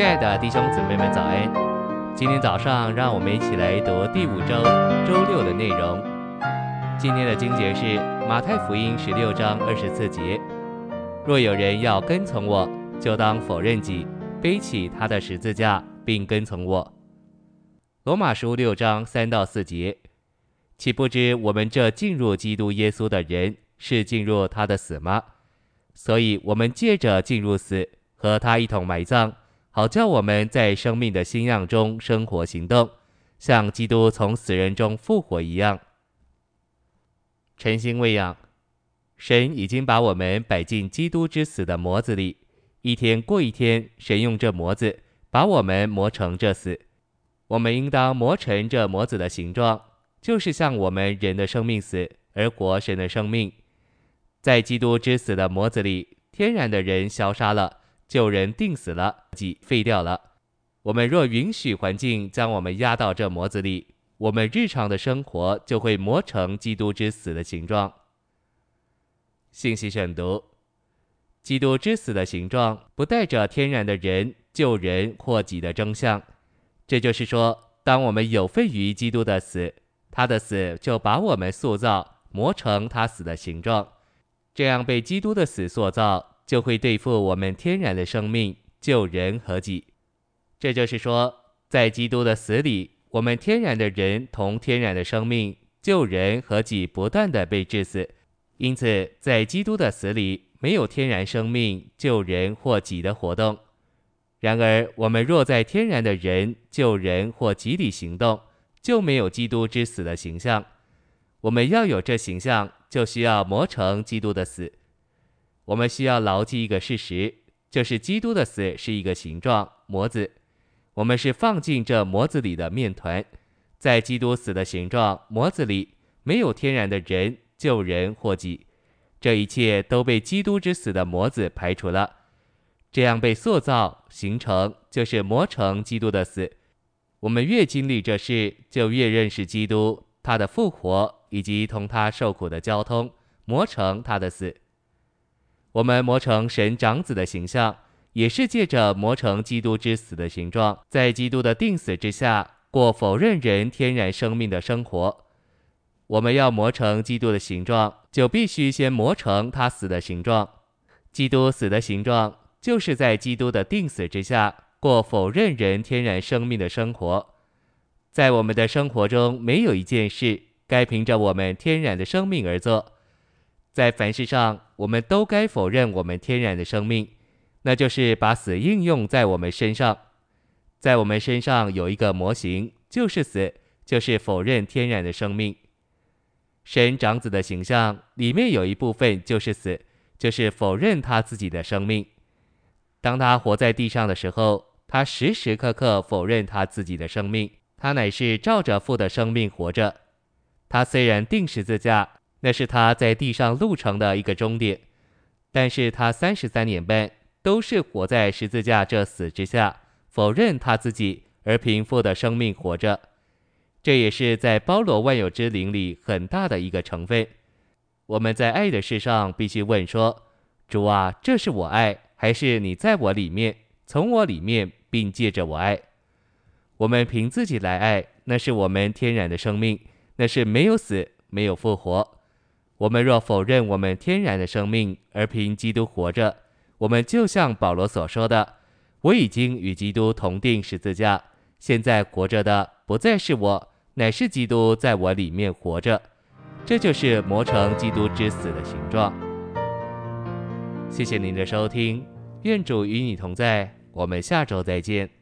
亲爱的弟兄姊妹们，早安！今天早上，让我们一起来读第五周周六的内容。今天的经节是马太福音十六章二十四节：若有人要跟从我，就当否认己，背起他的十字架，并跟从我。罗马书六章三到四节：岂不知我们这进入基督耶稣的人，是进入他的死吗？所以，我们借着进入死，和他一同埋葬。好叫我们在生命的新样中生活行动，像基督从死人中复活一样。晨星喂养，神已经把我们摆进基督之死的模子里，一天过一天，神用这模子把我们磨成这死。我们应当磨成这模子的形状，就是像我们人的生命死而活神的生命。在基督之死的模子里，天然的人消杀了。旧人定死了，即废掉了。我们若允许环境将我们压到这模子里，我们日常的生活就会磨成基督之死的形状。信息选读：基督之死的形状不带着天然的人、救人或己的征象。这就是说，当我们有份于基督的死，他的死就把我们塑造磨成他死的形状。这样被基督的死塑造。就会对付我们天然的生命、救人和己。这就是说，在基督的死里，我们天然的人同天然的生命、救人和己不断地被治死。因此，在基督的死里，没有天然生命、救人或己的活动。然而，我们若在天然的人、救人或己里行动，就没有基督之死的形象。我们要有这形象，就需要磨成基督的死。我们需要牢记一个事实，就是基督的死是一个形状模子，我们是放进这模子里的面团，在基督死的形状模子里，没有天然的人、救人或己，这一切都被基督之死的模子排除了。这样被塑造形成，就是磨成基督的死。我们越经历这事，就越认识基督，他的复活以及同他受苦的交通，磨成他的死。我们磨成神长子的形象，也是借着磨成基督之死的形状，在基督的定死之下过否认人天然生命的生活。我们要磨成基督的形状，就必须先磨成他死的形状。基督死的形状，就是在基督的定死之下过否认人天然生命的生活。在我们的生活中，没有一件事该凭着我们天然的生命而做。在凡事上，我们都该否认我们天然的生命，那就是把死应用在我们身上。在我们身上有一个模型，就是死，就是否认天然的生命。神长子的形象里面有一部分就是死，就是否认他自己的生命。当他活在地上的时候，他时时刻刻否认他自己的生命，他乃是照着父的生命活着。他虽然钉十字架。那是他在地上路程的一个终点，但是他三十三年半都是活在十字架这死之下，否认他自己，而凭父的生命活着。这也是在包罗万有之灵里很大的一个成分。我们在爱的事上必须问说：主啊，这是我爱，还是你在我里面，从我里面，并借着我爱？我们凭自己来爱，那是我们天然的生命，那是没有死，没有复活。我们若否认我们天然的生命，而凭基督活着，我们就像保罗所说的：“我已经与基督同钉十字架，现在活着的不再是我，乃是基督在我里面活着。”这就是磨成基督之死的形状。谢谢您的收听，愿主与你同在，我们下周再见。